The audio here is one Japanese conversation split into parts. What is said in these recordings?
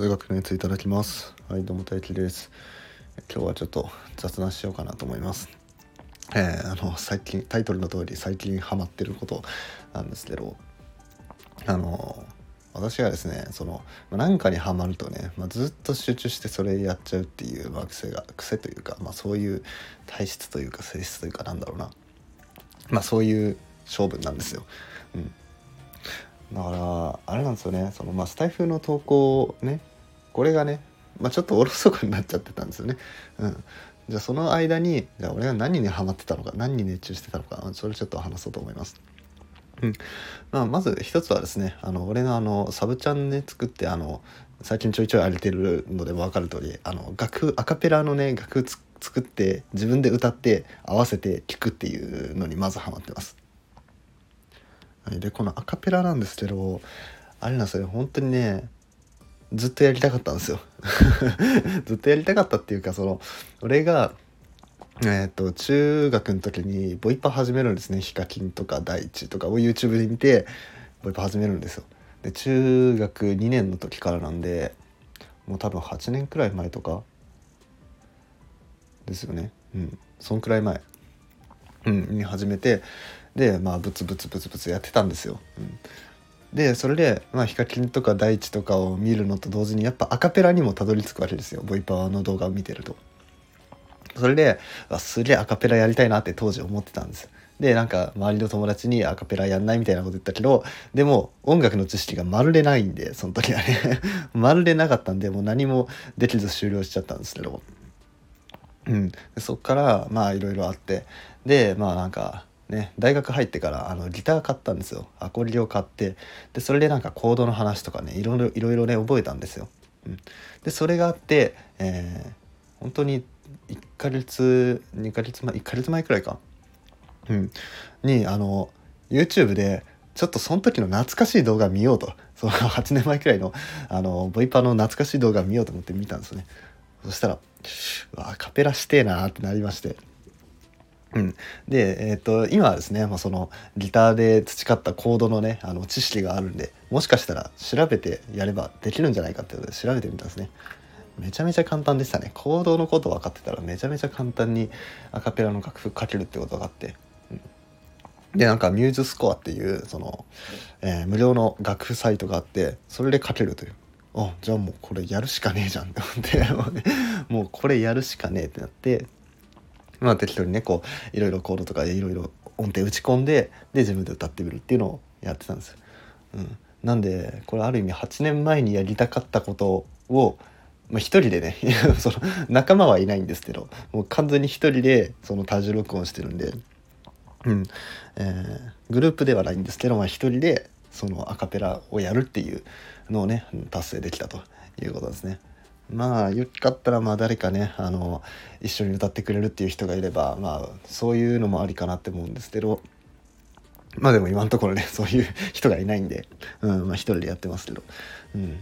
数学のやついただきます。はいどうも大輝です。今日はちょっと雑談しようかなと思います。えー、あの最近タイトルの通り最近ハマってることなんですけどあの私がですねその何かにはまるとね、まあ、ずっと集中してそれやっちゃうっていう、まあ、癖が癖というか、まあ、そういう体質というか性質というかなんだろうな。まあそういう性分なんですよ。うん、だからあれなんですよね。その、まあ、スタイフの投稿をねこれがね、まあ、ちょっとおろそかになっちゃってたんですよね。うん、じゃあその間にじゃあ俺が何にハマってたのか何に熱中してたのかそれちょっと話そうと思います。うんまあ、まず一つはですねあの俺のあのサブチャンね作ってあの最近ちょいちょい荒れてるのでも分かる通りあの楽アカペラのね楽作って自分で歌って合わせて聴くっていうのにまずハマってます。でこのアカペラなんですけどあれなんですよ本当にねずっとやりたかったんですよ。ずっとやりたかったっていうかその俺がえっ、ー、と中学の時にボイパ始めるんですね。ヒカキンとか大地とかを YouTube で見てボイパ始めるんですよ。で中学2年の時からなんでもう多分8年くらい前とかですよね。うん。そんくらい前、うん、に始めてでまあブツブツブツブツやってたんですよ、うん、でそれで、まあ、ヒカキンとか大地とかを見るのと同時にやっぱアカペラにもたどり着くわけですよボイパーの動画を見てると。それで、すげえアカペラやりたいなって当時思ってたんです。で、なんか周りの友達にアカペラやんないみたいなこと言ったけど、でも音楽の知識がまるでないんで、その時はね まるでなかったんで、もう何もできず終了しちゃったんですけど。うん。そっから、まあいろいろあって、で、まあなんか、ね、大学入ってからあのギター買ったんですよ。アコギを買って。でそれでなんかコードの話とかねいろいろね覚えたんですよ。うん、でそれがあって、えー、本当に1ヶ月2ヶ月前1ヶ月前くらいか、うん、にあの YouTube でちょっとその時の懐かしい動画見ようと。その8年前くらいのあのボイパの懐かしい動画見ようと思って見たんですよね。そしたらうわカペラしてえなってなりまして。うん、で、えーと、今はですね、まあ、そのギターで培ったコードのねあの知識があるんでもしかしたら調べてやればできるんじゃないかってことで調べてみたんですね。めちゃめちゃ簡単でしたね。コードのこと分かってたらめちゃめちゃ簡単にアカペラの楽譜書けるってことがあって。うん、でなんかミューズスコアっていうその、えー、無料の楽譜サイトがあってそれで書けるという。あじゃあもうこれやるしかねえじゃんって思ってもうこれやるしかねえってなってまあ適当にねこういろいろコードとかでいろいろ音程打ち込んでで自分で歌ってみるっていうのをやってたんですよ。うん、なんでこれある意味8年前にやりたかったことをまあ、一人でね その仲間はいないんですけどもう完全に一人でその多重録音してるんで、うんえー、グループではないんですけど、まあ、一人でそのアカペラをやるっていうのをね達成できたということですね。まあよかったらまあ誰かねあの一緒に歌ってくれるっていう人がいればまあそういうのもありかなって思うんですけどまあでも今のところねそういう人がいないんで、うんまあ、一人でやってますけど、うん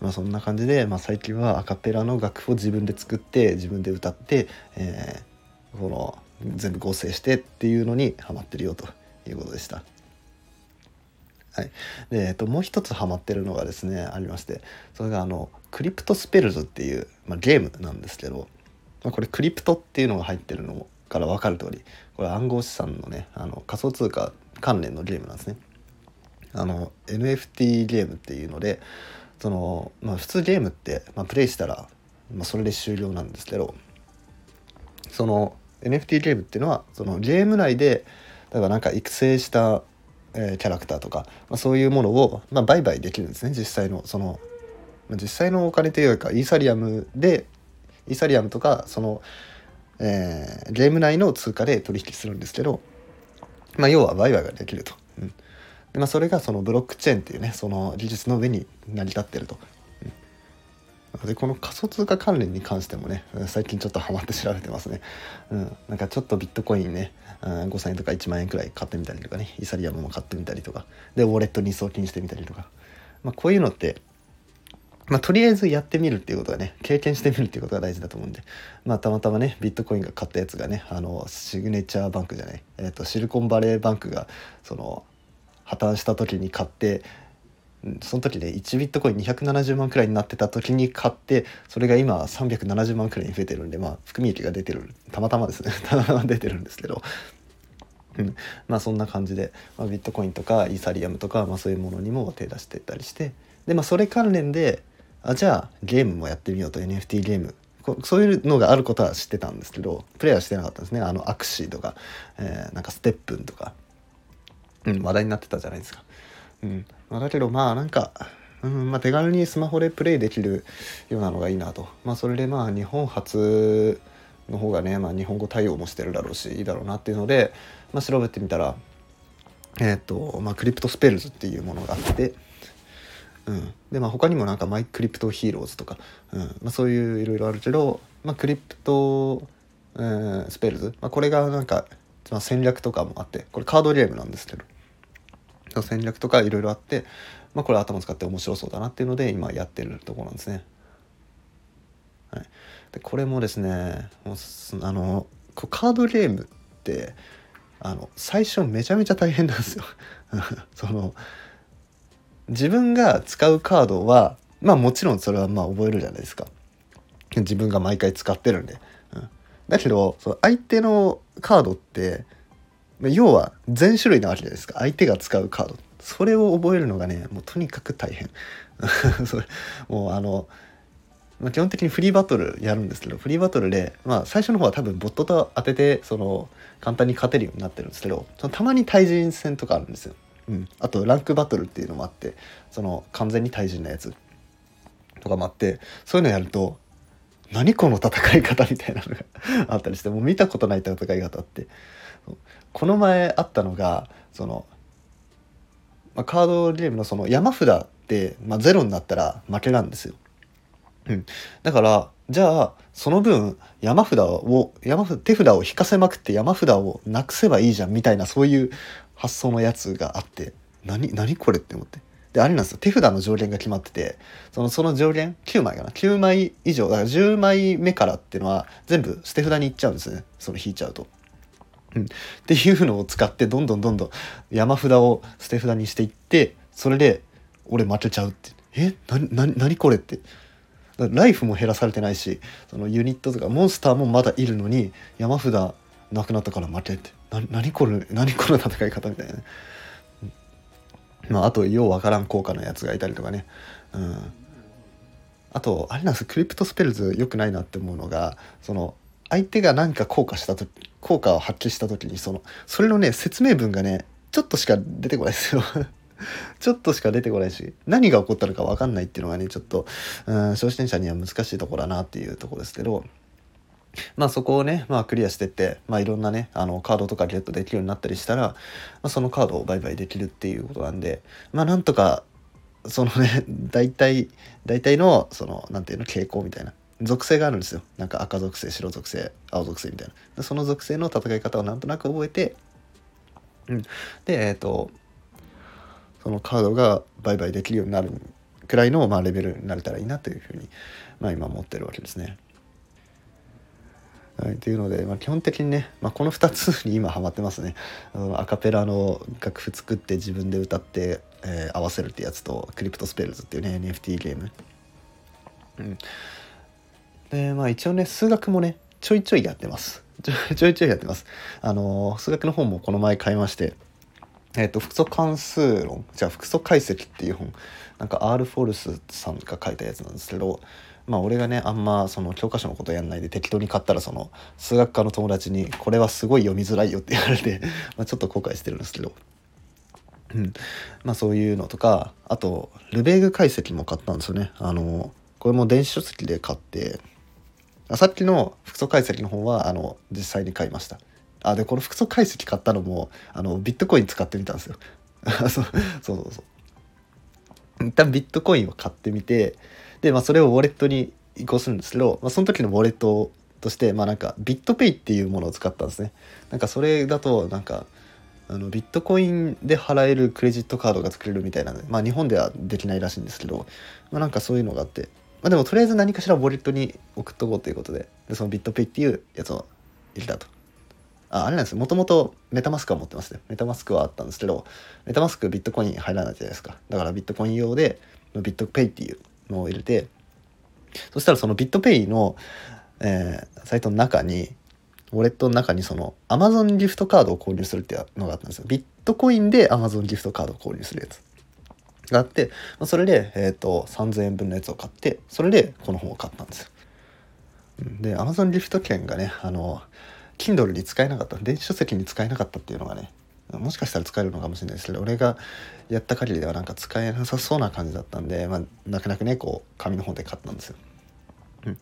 まあ、そんな感じで、まあ、最近はアカペラの楽譜を自分で作って自分で歌って、えー、この全部合成してっていうのにハマってるよということでした。はい、で、えっと、もう一つハマってるのがですねありましてそれがあのクリプトスペルズっていう、まあ、ゲームなんですけど、まあ、これクリプトっていうのが入ってるのから分かる通りこれ暗号資産のねあの仮想通貨関連のゲームなんですね。あの NFT ゲームっていうのでその、まあ、普通ゲームって、まあ、プレイしたら、まあ、それで終了なんですけどその NFT ゲームっていうのはそのゲーム内で例えばなんか育成したえー、キャラクターとか、まあ、そういうものを、まあ、売買できるんですね実際のその、実際のお金というかイーサリアムでイーサリアムとかその、えー、ゲーム内の通貨で取引するんですけど、まあ、要は売買ができると。うん。でまあ、それがそのブロックチェーンっていうねその技術の上に成り立ってると。でこの仮想通貨関連に関してもね最近ちょっとハマって調べてますね、うん、なんかちょっとビットコインね5000円とか1万円くらい買ってみたりとかねイーサリアムも買ってみたりとか。でウォレットに送金してみたりとか、まあ、こういうのってまあ、とりあえずやってみるっていうことがね経験してみるっていうことが大事だと思うんで、まあ、たまたまねビットコインが買ったやつがねあのシグネチャーバンクじゃない、えーと、シリコンバレーバンクがその破綻した時に買ってその時で1ビットコイン270万くらいになってた時に買ってそれが今370万くらいに増えてるんでまあ含み益が出てるたまたまですね。たまたま出てるんですけど、うん、まあそんな感じで、まあ、ビットコインとかイーサリアムとか、まあ、そういうものにも手出してったりして。でまあそれ関連であじゃあゲームもやってみようと NFT ゲームそういうのがあることは知ってたんですけどプレイはしてなかったんですねあのアクシーとか、えー、なんかステップンとか、うん、話題になってたじゃないですか。うんまあ、だけどまあなんか、うんまあ、手軽にスマホでプレイできるようなのがいいなと、まあ、それでまあ日本発の方がね、まあ、日本語対応もしてるだろうしいいだろうなっていうので、まあ、調べてみたらえっ、ー、とまあクリプトスペルズっていうものがあって。うん、でまあ他にもなんかマイクリプトヒーローズとか、うん。まあ、そういういろいろあるけど、まあ、クリプト、えー、スペルズ、まあ、これがなんか、まあ、戦略とかもあってこれカードゲームなんですけど。戦略とかいろいろあって、まあ、これ頭使って面白そうだなっていうので今やってるところなんですね。はい、でこれもですねもうあのカードゲームってあの最初めちゃめちゃ大変なんですよ。その自分が使うカードはまあもちろんそれはまあ覚えるじゃないですか。自分が毎回使ってるんで。うん、だけどその相手のカードって要は全種類なわけじゃないですか。相手が使うカード。それを覚えるのがねもうとにかく大変。それもうあの、ま、基本的にフリーバトルやるんですけどフリーバトルで、まあ、最初の方は多分ボットと当ててその簡単に勝てるようになってるんですけどそのたまに対人戦とかあるんですよ、うん、あとランクバトルっていうのもあってその完全に対人のやつ。とかもあってそういうのやると何この戦い方みたいなのが あったりしてもう見たことない戦い方って。この前あったのがその、まあ、カードゲームのその山札って、まあ、ゼロになったら負けなんですよ。うん、だからじゃあその分山札を山手札を引かせまくって山札をなくせばいいじゃんみたいなそういう発想のやつがあって何何これって思って。であれなんですよ。手札の上限が決まっててそのその上限9枚かな。9枚以上だから10枚目からっていうのは全部捨て札にいっちゃうんですね。その引いちゃうと。うん、っていうのを使ってどんどんどんどん山札を捨て札にしていってそれで俺負けちゃうって。え？なな何これって。ライフも減らされてないしそのユニットとかモンスターもまだいるのに山札なくなったから負けって。何これ何この戦い方みたいなね、まあ、あとようわからん効果のやつがいたりとかね。うん。あとあれなんですクリプトスペルズ良くないなって思うのがその相手が何か効果した時効果を発揮した時にそのそれのね説明文がねちょっとしか出てこないですよ。ちょっとしか出てこないし何が起こったのか分かんないっていうのがねちょっとうん初心者には難しいところだなっていうところですけどまあそこをね、まあ、クリアしてって、まあ、いろんなねあのカードとかゲットできるようになったりしたら、まあ、そのカードを売買できるっていうことなんでまあなんとかそのね 大体大体のそのなんていうの傾向みたいな属性があるんですよ。なんか赤属性白属性青属性みたいな。その属性の戦い方をなんとなく覚えて、うん、でえっ、ー、とそのカードが売買できるようになるくらいの、まあ、レベルになれたらいいなというふうに、まあ、今思ってるわけですね。はい、というので、まあ、基本的にね、まあ、この2つに今ハマってますね。あのアカペラの楽譜作って自分で歌って、えー、合わせるってやつとクリプトスペルズっていうね NFT ゲーム。うんでまあ一応ね数学もねちょいちょいやってますちょいちょいやってますあの数学の本もこの前買いましてえっ、ー、と複素関数論。じゃあ複素解析っていう本。なんか R. フォルスさんが書いたやつなんですけどまあ俺がねあんまその教科書のことやんないで適当に買ったらその数学科の友達にこれはすごい読みづらいよって言われて まあちょっと後悔してるんですけど。うん、まあそういうのとかあとルベーグ解析も買ったんですよね。あのこれも電子書籍で買ってさっきの複素解析の方はあの実際に買いました。あでこの複素解析買ったのもあのビットコイン使ってみたんですよ。そうそうそう。そう一旦ビットコインを買ってみてで、まあ、それをウォレットに移行するんですけど、まあ、その時のウォレットとしてまあなんかビットペイっていうものを使ったんですね。なんかそれだとなんかあのビットコインで払えるクレジットカードが作れるみたいなのでまあ日本ではできないらしいんですけど、まあ、なんかそういうのがあって。まあ、でもとりあえず何かしらウォレットに送っとこうということででそのビットペイっていうやつを入れたと。ああれなんです。もともとメタマスクは持ってますね。メタマスクはあったんですけどメタマスクビットコイン入らないじゃないですか。だからビットコイン用でビットペイっていうのを入れてそしたらそのビットペイの、えー、サイトの中にウォレットの中にその Amazon ギフトカードを購入するっていうのがあったんですよ。ビットコインで Amazon ギフトカードを購入するやつ。があってそれで、えーと、3000円分のやつを買ってそれでこの本を買ったんですよ。で Amazon ギフト券がねあの Kindle に使えなかった電子書籍に使えなかったっていうのがねもしかしたら使えるのかもしれないですけど俺がやった限りではなんか使えなさそうな感じだったんで、まあ、泣く泣くねこう紙の本で買ったんですよ。うん、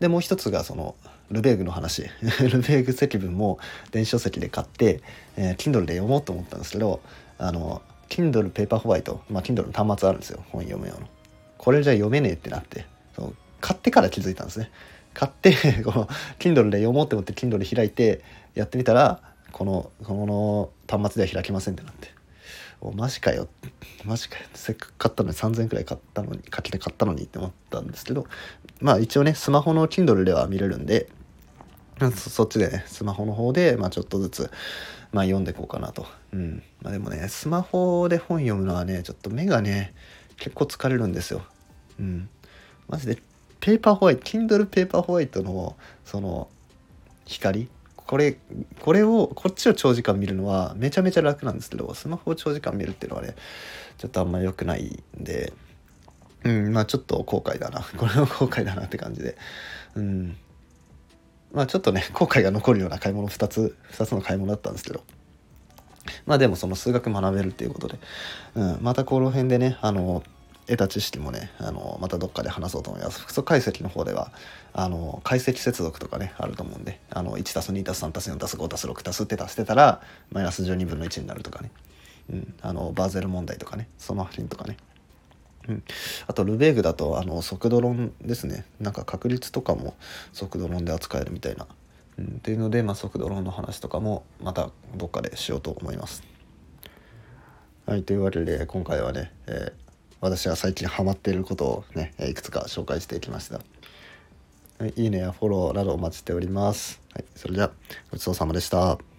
でもう一つがそのルベーグの話 ルベーグ積分も電子書籍で買って、えー、Kindle で読もうと思ったんですけどあの Kindle ペーパーホワイト、まあ、Kindle の端末あるんですよ本読む用の。これじゃ読めねえってなってそう買ってから気づいたんですね。買って この Kindle で読もうって思って Kindle 開いてやってみたらこのこの端末では開けませんってなって。おマジかよ。マジかよ。せっかく買ったのに3000円くらい買ったのにかけて買ったのにって思ったんですけどまあ一応ねスマホの Kindle では見れるんでそそっちでねスマホの方でまあちょっとずつまあ読んでいこうかなと。うん。まあでもねスマホで本読むのはねちょっと目がね結構疲れるんですよ。うん。マジでペーパーホワイト Kindle ペーパーホワイトのその光？これこれをこっちを長時間見るのはめちゃめちゃ楽なんですけどスマホを長時間見るっていうのはねちょっとあんま良くないんでうんまあちょっと後悔だな。これは後悔だなって感じで。うん。まあちょっとね後悔が残るような買い物2つ2つの買い物だったんですけど。まあでもその数学学べるっていうことで、うん、またこの辺でねあの得た知識もねあのまたどっかで話そうと思います。複素解析の方ではあの解析接続とかねあると思うんで 1+2+3+4+5+6 って足してたらマイナス12分の1になるとかね、うん、あのバーゼル問題とかねその辺とかね。うん、あとルベーグだとあの速度論ですね。なんか確率とかも速度論で扱えるみたいな、うん、っていうので、まあ、速度論の話とかもまたどっかでしようと思います。はいというわけで今回はね、えー私が最近ハマっていることをねいくつか紹介していきました。はい、いいねやフォローなどお待ちしております。はい、それではごちそうさまでした。